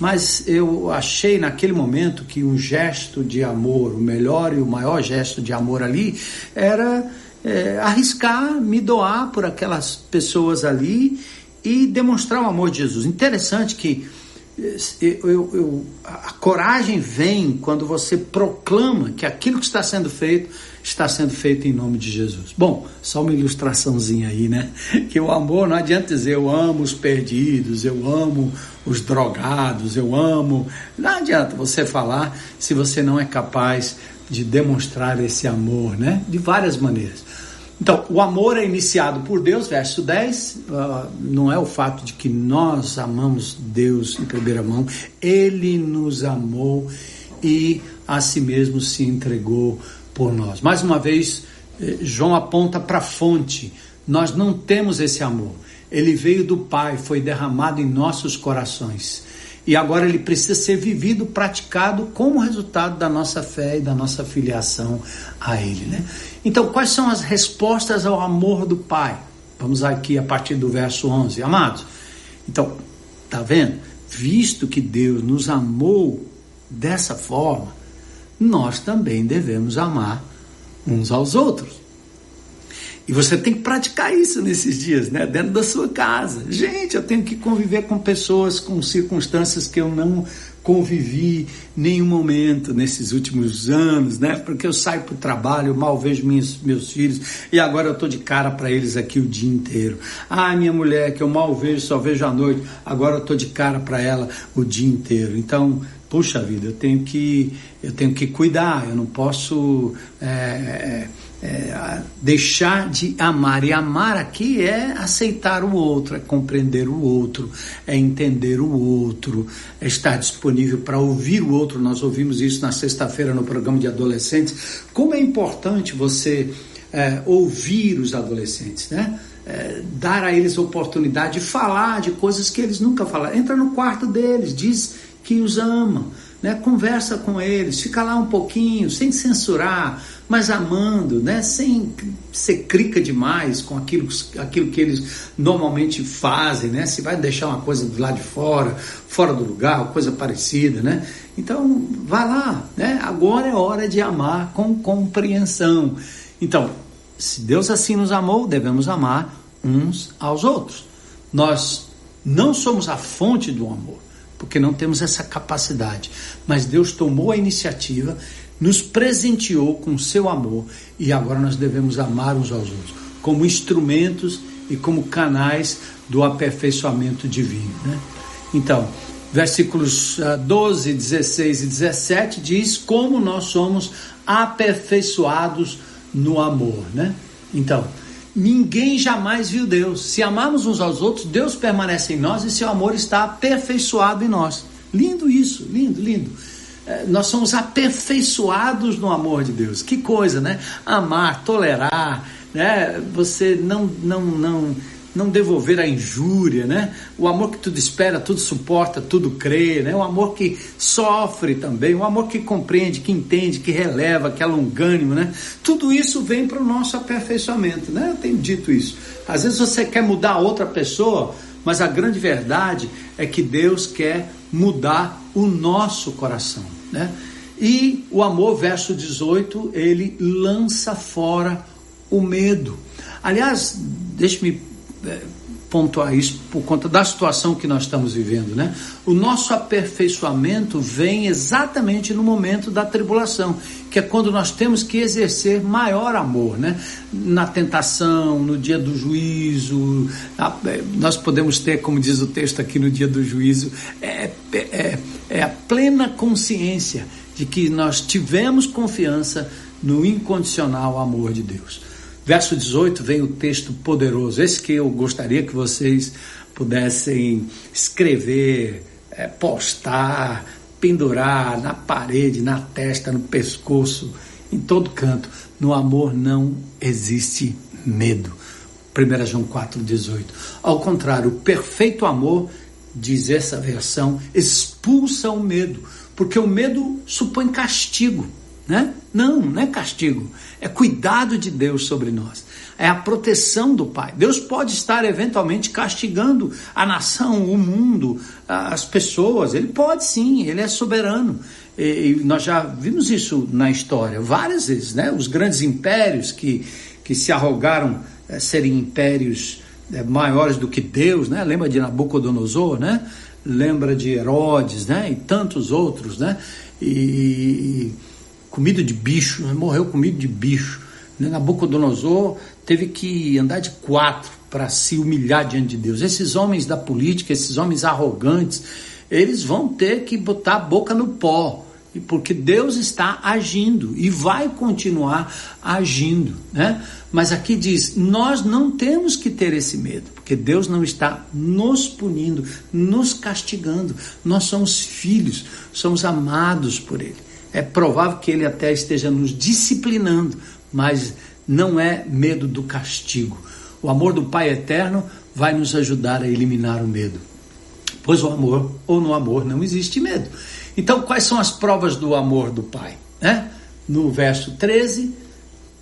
mas eu achei naquele momento que um gesto de amor, o melhor e o maior gesto de amor ali era é, arriscar, me doar por aquelas pessoas ali e demonstrar o amor de Jesus. Interessante que eu, eu, a coragem vem quando você proclama que aquilo que está sendo feito está sendo feito em nome de Jesus. Bom, só uma ilustraçãozinha aí, né? *laughs* Que o amor não adianta dizer eu amo os perdidos, eu amo os drogados, eu amo. Não adianta você falar se você não é capaz de demonstrar esse amor, né? De várias maneiras. Então, o amor é iniciado por Deus, verso 10, uh, ah, não é o fato de que nós amamos Deus em primeira mão, Ele nos amou e a si mesmo se entregou por nós. Mais uma vez, eh, João aponta para a fonte, nós não temos esse amor, ele veio do Pai, foi derramado em nossos corações e agora ele precisa ser vivido, praticado como resultado da nossa fé e da nossa filiação a Ele. Né? Então, quais são as respostas ao amor do Pai? Vamos aqui a partir do verso 11. Amados, então, tá vendo? Visto que Deus nos amou dessa forma, nós também devemos amar uns aos outros. E você tem que praticar isso nesses dias, né? Dentro da sua casa. Gente, eu tenho que conviver com pessoas, com circunstâncias que eu não convivi nenhum momento nesses últimos anos, né? Porque eu saio para o trabalho, mal vejo minhas, meus filhos e agora eu tô de cara para eles aqui o dia inteiro. Ah, minha mulher que eu mal vejo, só vejo à noite, agora eu tô de cara para ela o dia inteiro. Então, puxa vida, eu tenho que eu tenho que cuidar, eu não posso é, é, é, deixar de amar. E amar aqui é aceitar o outro, é compreender o outro, é entender o outro, é estar disponível para ouvir o outro. Nós ouvimos isso na sexta-feira no programa de adolescentes. Como é importante você é, ouvir os adolescentes, né? É, dar a eles a oportunidade de falar de coisas que eles nunca falaram. Entra no quarto deles, diz que os ama né? Conversa com eles, fica lá um pouquinho, sem censurar, mas amando, né? Sem ser crica demais com aquilo, aquilo que eles normalmente fazem, né? Se vai deixar uma coisa do lado de fora, fora do lugar, coisa parecida, né? Então, vá lá, né? Agora é hora de amar com compreensão. Então, se Deus assim nos amou, devemos amar uns aos outros. Nós não somos a fonte do amor porque não temos essa capacidade. Mas Deus tomou a iniciativa, nos presenteou com seu amor e agora nós devemos amar uns aos outros, como instrumentos e como canais do aperfeiçoamento divino. Né? Então, versículos 12, ah, 16 e 17 diz como nós somos aperfeiçoados no amor. Né? Então, Ninguém jamais viu Deus. Se amarmos uns aos outros, Deus permanece em nós e seu amor está aperfeiçoado em nós. Lindo isso, lindo, lindo. É, nós somos aperfeiçoados no amor de Deus. Que coisa, né? Amar, tolerar, né? Você não, não, não não devolver a injúria, né? O amor que tudo espera, tudo suporta, tudo crê, né? O amor que sofre também, o amor que compreende, que entende, que releva, que é longânimo, né? Tudo isso vem para o nosso aperfeiçoamento, né? Eu tenho dito isso. Às vezes você quer mudar outra pessoa, mas a grande verdade é que Deus quer mudar o nosso coração, né? E o amor, verso 18, ele lança fora o medo. Aliás, deixe-me pontuar isso por conta da situação que nós estamos vivendo, né? O nosso aperfeiçoamento vem exatamente no momento da tribulação, que é quando nós temos que exercer maior amor, né? Na tentação, no dia do juízo, é, nós podemos ter, como diz o texto aqui no dia do juízo, é, é, é a plena consciência de que nós tivemos confiança no incondicional amor de Deus. Verso 18 vem o texto poderoso, esse que eu gostaria que vocês pudessem escrever, é, postar, pendurar na parede, na testa, no pescoço, em todo canto. No amor não existe medo. 1 João 4,18. Ao contrário, o perfeito amor, diz essa versão, expulsa o medo, porque o medo supõe castigo. Né? Não, não é castigo, é cuidado de Deus sobre nós, é a proteção do Pai. Deus pode estar eventualmente castigando a nação, o mundo, as pessoas, ele pode sim, ele é soberano. E, nós já vimos isso na história várias vezes, né? Os grandes impérios que, que se arrogaram é, serem impérios é, maiores do que Deus, né? Lembra de Nabucodonosor, né? lembra de Herodes, né? E tantos outros, né? E, comida de bicho, né? morreu comido de bicho. Né? Nabucodonosor teve que andar de quatro para se humilhar diante de Deus. Esses homens da política, esses homens arrogantes, eles vão ter que botar a boca no pó, porque Deus está agindo e vai continuar agindo, né? Mas aqui diz: nós não temos que ter esse medo, porque Deus não está nos punindo, nos castigando. Nós somos filhos, somos amados por Ele. É provável que Ele até esteja nos disciplinando, mas não é medo do castigo. O amor do Pai eterno vai nos ajudar a eliminar o medo. Pois o amor, ou no amor, não existe medo. Então, quais são as provas do amor do Pai? Né? No verso 13,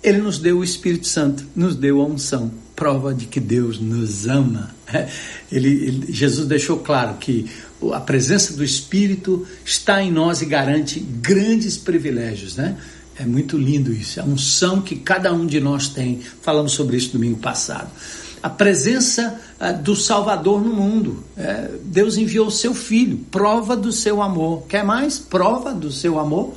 ele nos deu o Espírito Santo, nos deu a unção, prova de que Deus nos ama. *laughs* Ele, ele, Jesus deixou claro que a presença do Espírito está em nós e garante grandes privilégios, né? É muito lindo isso, é a unção que cada um de nós tem. Falamos sobre isso domingo passado. A presença uh, do Salvador no mundo. É, Deus enviou o seu Filho, prova do seu amor. Quer mais? Prova do seu amor.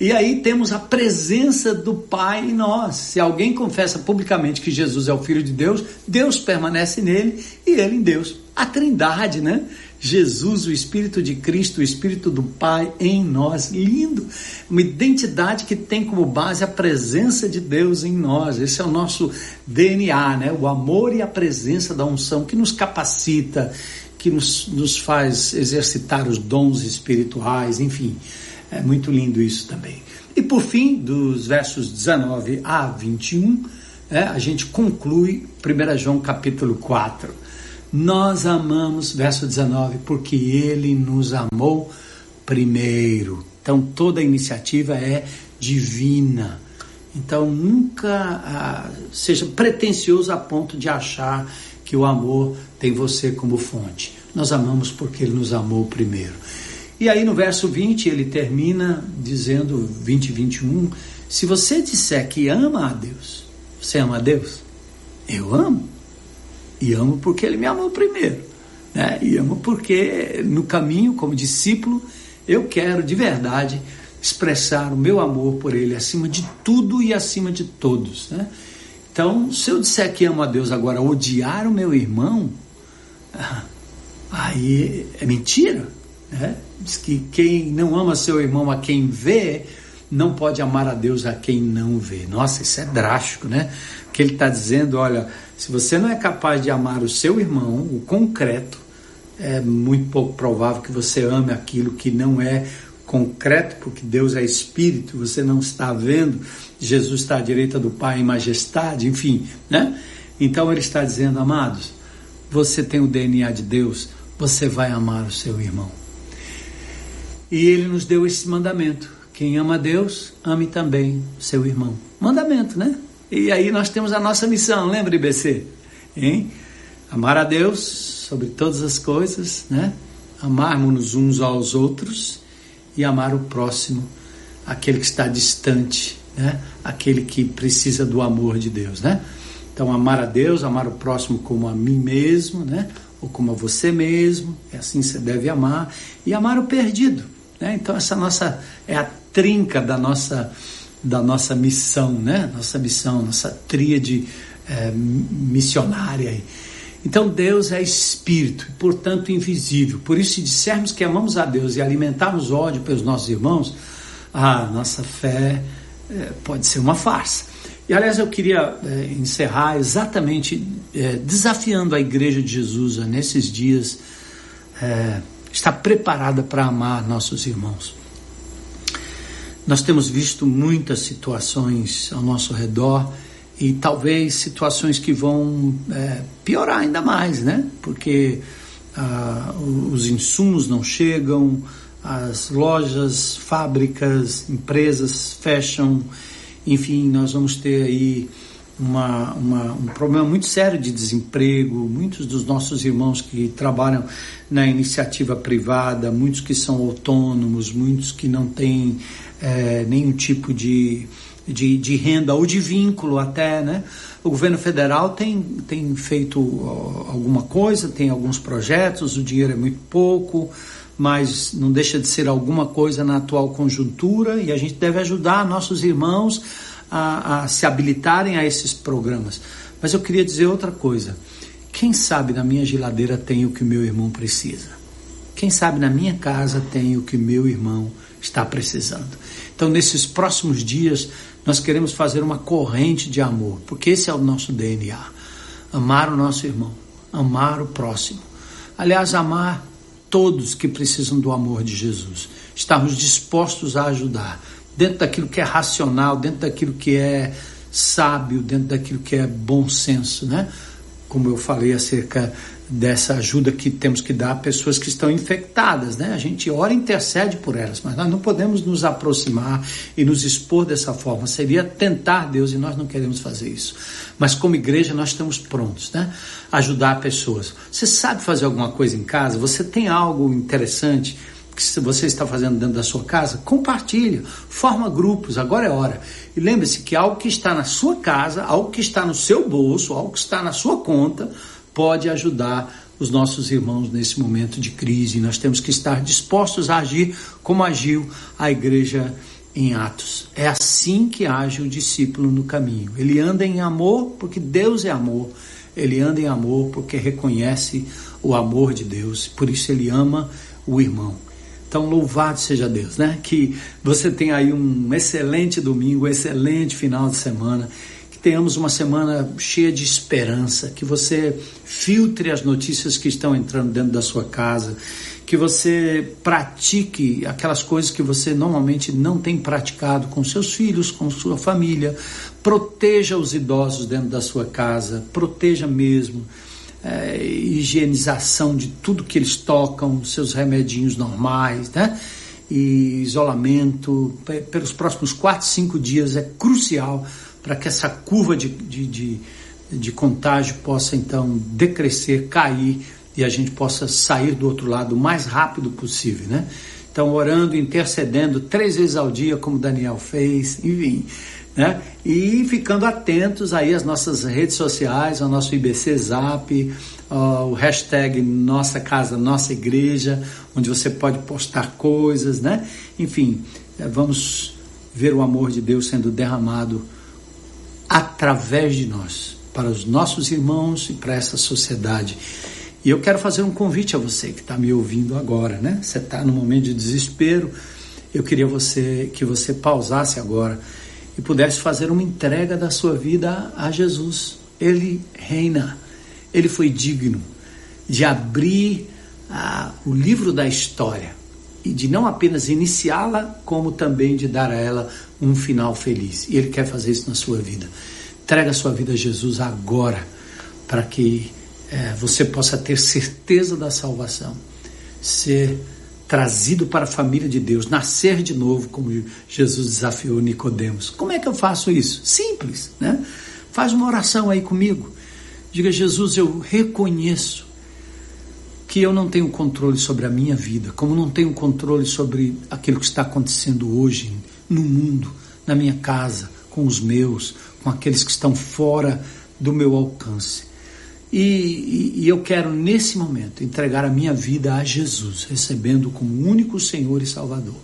E aí temos a presença do Pai em nós. Se alguém confessa publicamente que Jesus é o Filho de Deus, Deus permanece nele e ele em Deus. A Trindade, né? Jesus, o Espírito de Cristo, o Espírito do Pai em nós. Lindo! Uma identidade que tem como base a presença de Deus em nós. Esse é o nosso DNA, né? O amor e a presença da unção que nos capacita, que nos, nos faz exercitar os dons espirituais, enfim. É muito lindo isso também. E por fim, dos versos 19 a 21, é, a gente conclui 1 João capítulo 4. Nós amamos, verso 19, porque ele nos amou primeiro. Então toda a iniciativa é divina. Então nunca ah, seja pretensioso a ponto de achar que o amor tem você como fonte. Nós amamos porque ele nos amou primeiro. E aí no verso 20 ele termina dizendo, 20 e 21, se você disser que ama a Deus, você ama a Deus? Eu amo. E amo porque ele me amou primeiro. Né? E amo porque no caminho, como discípulo, eu quero de verdade expressar o meu amor por ele acima de tudo e acima de todos. Né? Então, se eu disser que amo a Deus agora, odiar o meu irmão, *laughs* aí é mentira. Né? Diz que quem não ama seu irmão a quem vê, não pode amar a Deus a quem não vê. Nossa, isso é drástico, né? Que ele está dizendo, olha, se você não é capaz de amar o seu irmão, o concreto, é muito pouco provável que você ame aquilo que não é concreto, porque Deus é espírito, você não está vendo, Jesus está à direita do Pai em majestade, enfim, né? Então ele está dizendo, amados, você tem o DNA de Deus, você vai amar o seu irmão. E ele nos deu esse mandamento: quem ama Deus, ame também seu irmão. Mandamento, né? E aí nós temos a nossa missão, lembra, IBC? Hein? Amar a Deus sobre todas as coisas, né? Amarmos-nos uns aos outros e amar o próximo, aquele que está distante, né? Aquele que precisa do amor de Deus, né? Então, amar a Deus, amar o próximo como a mim mesmo, né? Ou como a você mesmo, é assim você deve amar, e amar o perdido, né? Então essa nossa é a trinca da nossa da nossa missão, né? Nossa missão, nossa tríade é, missionária. Então Deus é espírito, portanto invisível. Por isso, se dissermos que amamos a Deus e alimentarmos ódio pelos nossos irmãos, a nossa fé é, pode ser uma farsa. E aliás, eu queria é, encerrar exatamente é, desafiando a Igreja de Jesus a, nesses dias é, está preparada para amar nossos irmãos. Nós temos visto muitas situações ao nosso redor e talvez situações que vão é, piorar ainda mais, né? Porque ah, os insumos não chegam, as lojas, fábricas, empresas fecham, enfim, nós vamos ter aí uma, uma, um problema muito sério de desemprego. Muitos dos nossos irmãos que trabalham na iniciativa privada, muitos que são autônomos, muitos que não têm é, nenhum tipo de de, de renda ou de vínculo até, né? O governo federal tem, tem feito alguma coisa, tem alguns projetos, o dinheiro é muito pouco, mas não deixa de ser alguma coisa na atual conjuntura e a gente deve ajudar nossos irmãos a, a se habilitarem a esses programas. Mas eu queria dizer outra coisa. Quem sabe na minha geladeira tem o que meu irmão precisa? Quem sabe na minha casa tem o que meu irmão está precisando? Então, nesses próximos dias, nós queremos fazer uma corrente de amor, porque esse é o nosso DNA. Amar o nosso irmão, amar o próximo. Aliás, amar todos que precisam do amor de Jesus. Estarmos dispostos a ajudar, dentro daquilo que é racional, dentro daquilo que é sábio, dentro daquilo que é bom senso, né? Como eu falei acerca dessa ajuda que temos que dar a pessoas que estão infectadas, né? A gente ora e intercede por elas, mas nós não podemos nos aproximar e nos expor dessa forma. Seria tentar Deus e nós não queremos fazer isso. Mas como igreja nós estamos prontos, né? Ajudar pessoas. Você sabe fazer alguma coisa em casa? Você tem algo interessante? que você está fazendo dentro da sua casa, compartilha, forma grupos, agora é hora. E lembre-se que algo que está na sua casa, algo que está no seu bolso, algo que está na sua conta, pode ajudar os nossos irmãos nesse momento de crise. Nós temos que estar dispostos a agir como agiu a igreja em Atos. É assim que age o discípulo no caminho. Ele anda em amor porque Deus é amor. Ele anda em amor porque reconhece o amor de Deus. Por isso ele ama o irmão. Então, louvado seja Deus, né? Que você tenha aí um excelente domingo, um excelente final de semana. Tenhamos uma semana cheia de esperança. Que você filtre as notícias que estão entrando dentro da sua casa. Que você pratique aquelas coisas que você normalmente não tem praticado com seus filhos, com sua família. Proteja os idosos dentro da sua casa. Proteja mesmo é, higienização de tudo que eles tocam, seus remedinhos normais, né? E isolamento pelos próximos 4, 5 dias é crucial para que essa curva de, de, de, de contágio possa então decrescer, cair e a gente possa sair do outro lado o mais rápido possível, né? Então, orando, intercedendo três vezes ao dia, como Daniel fez, enfim, né? E ficando atentos aí às nossas redes sociais, ao nosso IBC Zap, o hashtag Nossa Casa, Nossa Igreja, onde você pode postar coisas, né? Enfim, é, vamos ver o amor de Deus sendo derramado através de nós, para os nossos irmãos e para essa sociedade. E eu quero fazer um convite a você que está me ouvindo agora, né? Você está no momento de desespero. Eu queria você que você pausasse agora e pudesse fazer uma entrega da sua vida a Jesus. Ele reina, ele foi digno de abrir ah, o livro da história e de não apenas iniciá-la, como também de dar a ela um final feliz. E ele quer fazer isso na sua vida. Entrega a sua vida a Jesus agora, para que eh, você possa ter certeza da salvação, ser trazido para a família de Deus, nascer de novo, como Jesus desafiou Nicodemos. Como é que eu faço isso? Simples, né? Faz uma oração aí comigo. Diga, Jesus, eu reconheço que eu não tenho controle sobre a minha vida, como não tenho controle sobre aquilo que está acontecendo hoje no mundo, na minha casa, com os meus, com aqueles que estão fora do meu alcance. E, e, e, eu quero, nesse momento, entregar a minha vida a Jesus, recebendo como único Senhor e Salvador.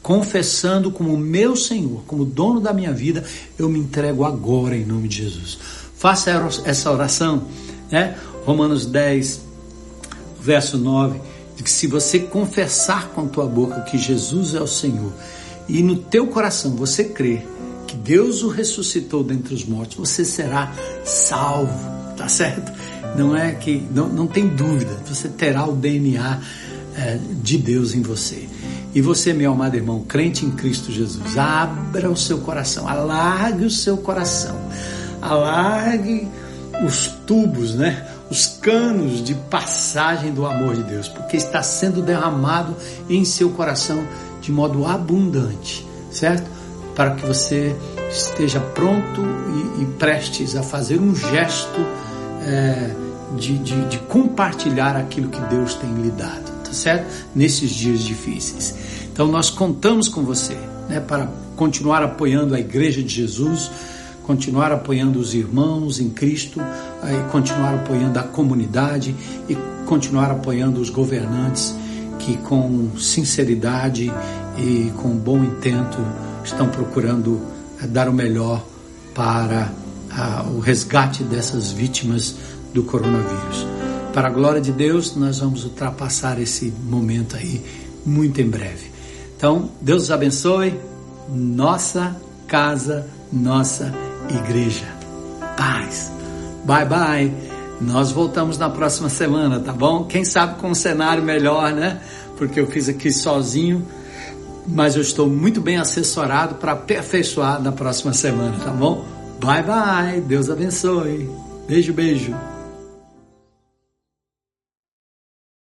Confessando como meu Senhor, como dono da minha vida, eu me entrego agora em nome de Jesus. Faça essa oração, né? Romanos 10, verso 9, de que se você confessar com a tua boca que Jesus é o Senhor e no teu coração você crer que Deus o ressuscitou dentre os mortos, você será salvo tá certo? Não é que, não, não tem dúvida, você terá o DNA é, de Deus em você. E você, meu amado irmão, crente em Cristo Jesus, abra o seu coração, alargue o seu coração, alargue os tubos, né? Os canos de passagem do amor de Deus, porque está sendo derramado em seu coração de modo abundante, certo? Para que você esteja pronto e, e prestes a fazer um gesto é, de, de, de, compartilhar aquilo que Deus tem lhe dado, tá certo? Nesses dias difíceis. Então nós contamos com você, né, para continuar apoiando a Igreja de Jesus, continuar apoiando os irmãos em Cristo, e continuar apoiando a comunidade e continuar apoiando os governantes que com sinceridade e com bom intento estão procurando eh, dar o melhor para ah, o resgate dessas vítimas do coronavírus. Para a glória de Deus, nós vamos ultrapassar esse momento aí muito em breve. Então, Deus os abençoe. Nossa casa, nossa igreja. Paz. Bye bye. Nós voltamos na próxima semana, tá bom? Quem sabe com um cenário melhor, né? Porque eu fiz aqui sozinho, mas eu estou muito bem assessorado para aperfeiçoar na próxima semana, tá bom? Bye bye. Deus abençoe. Beijo, beijo.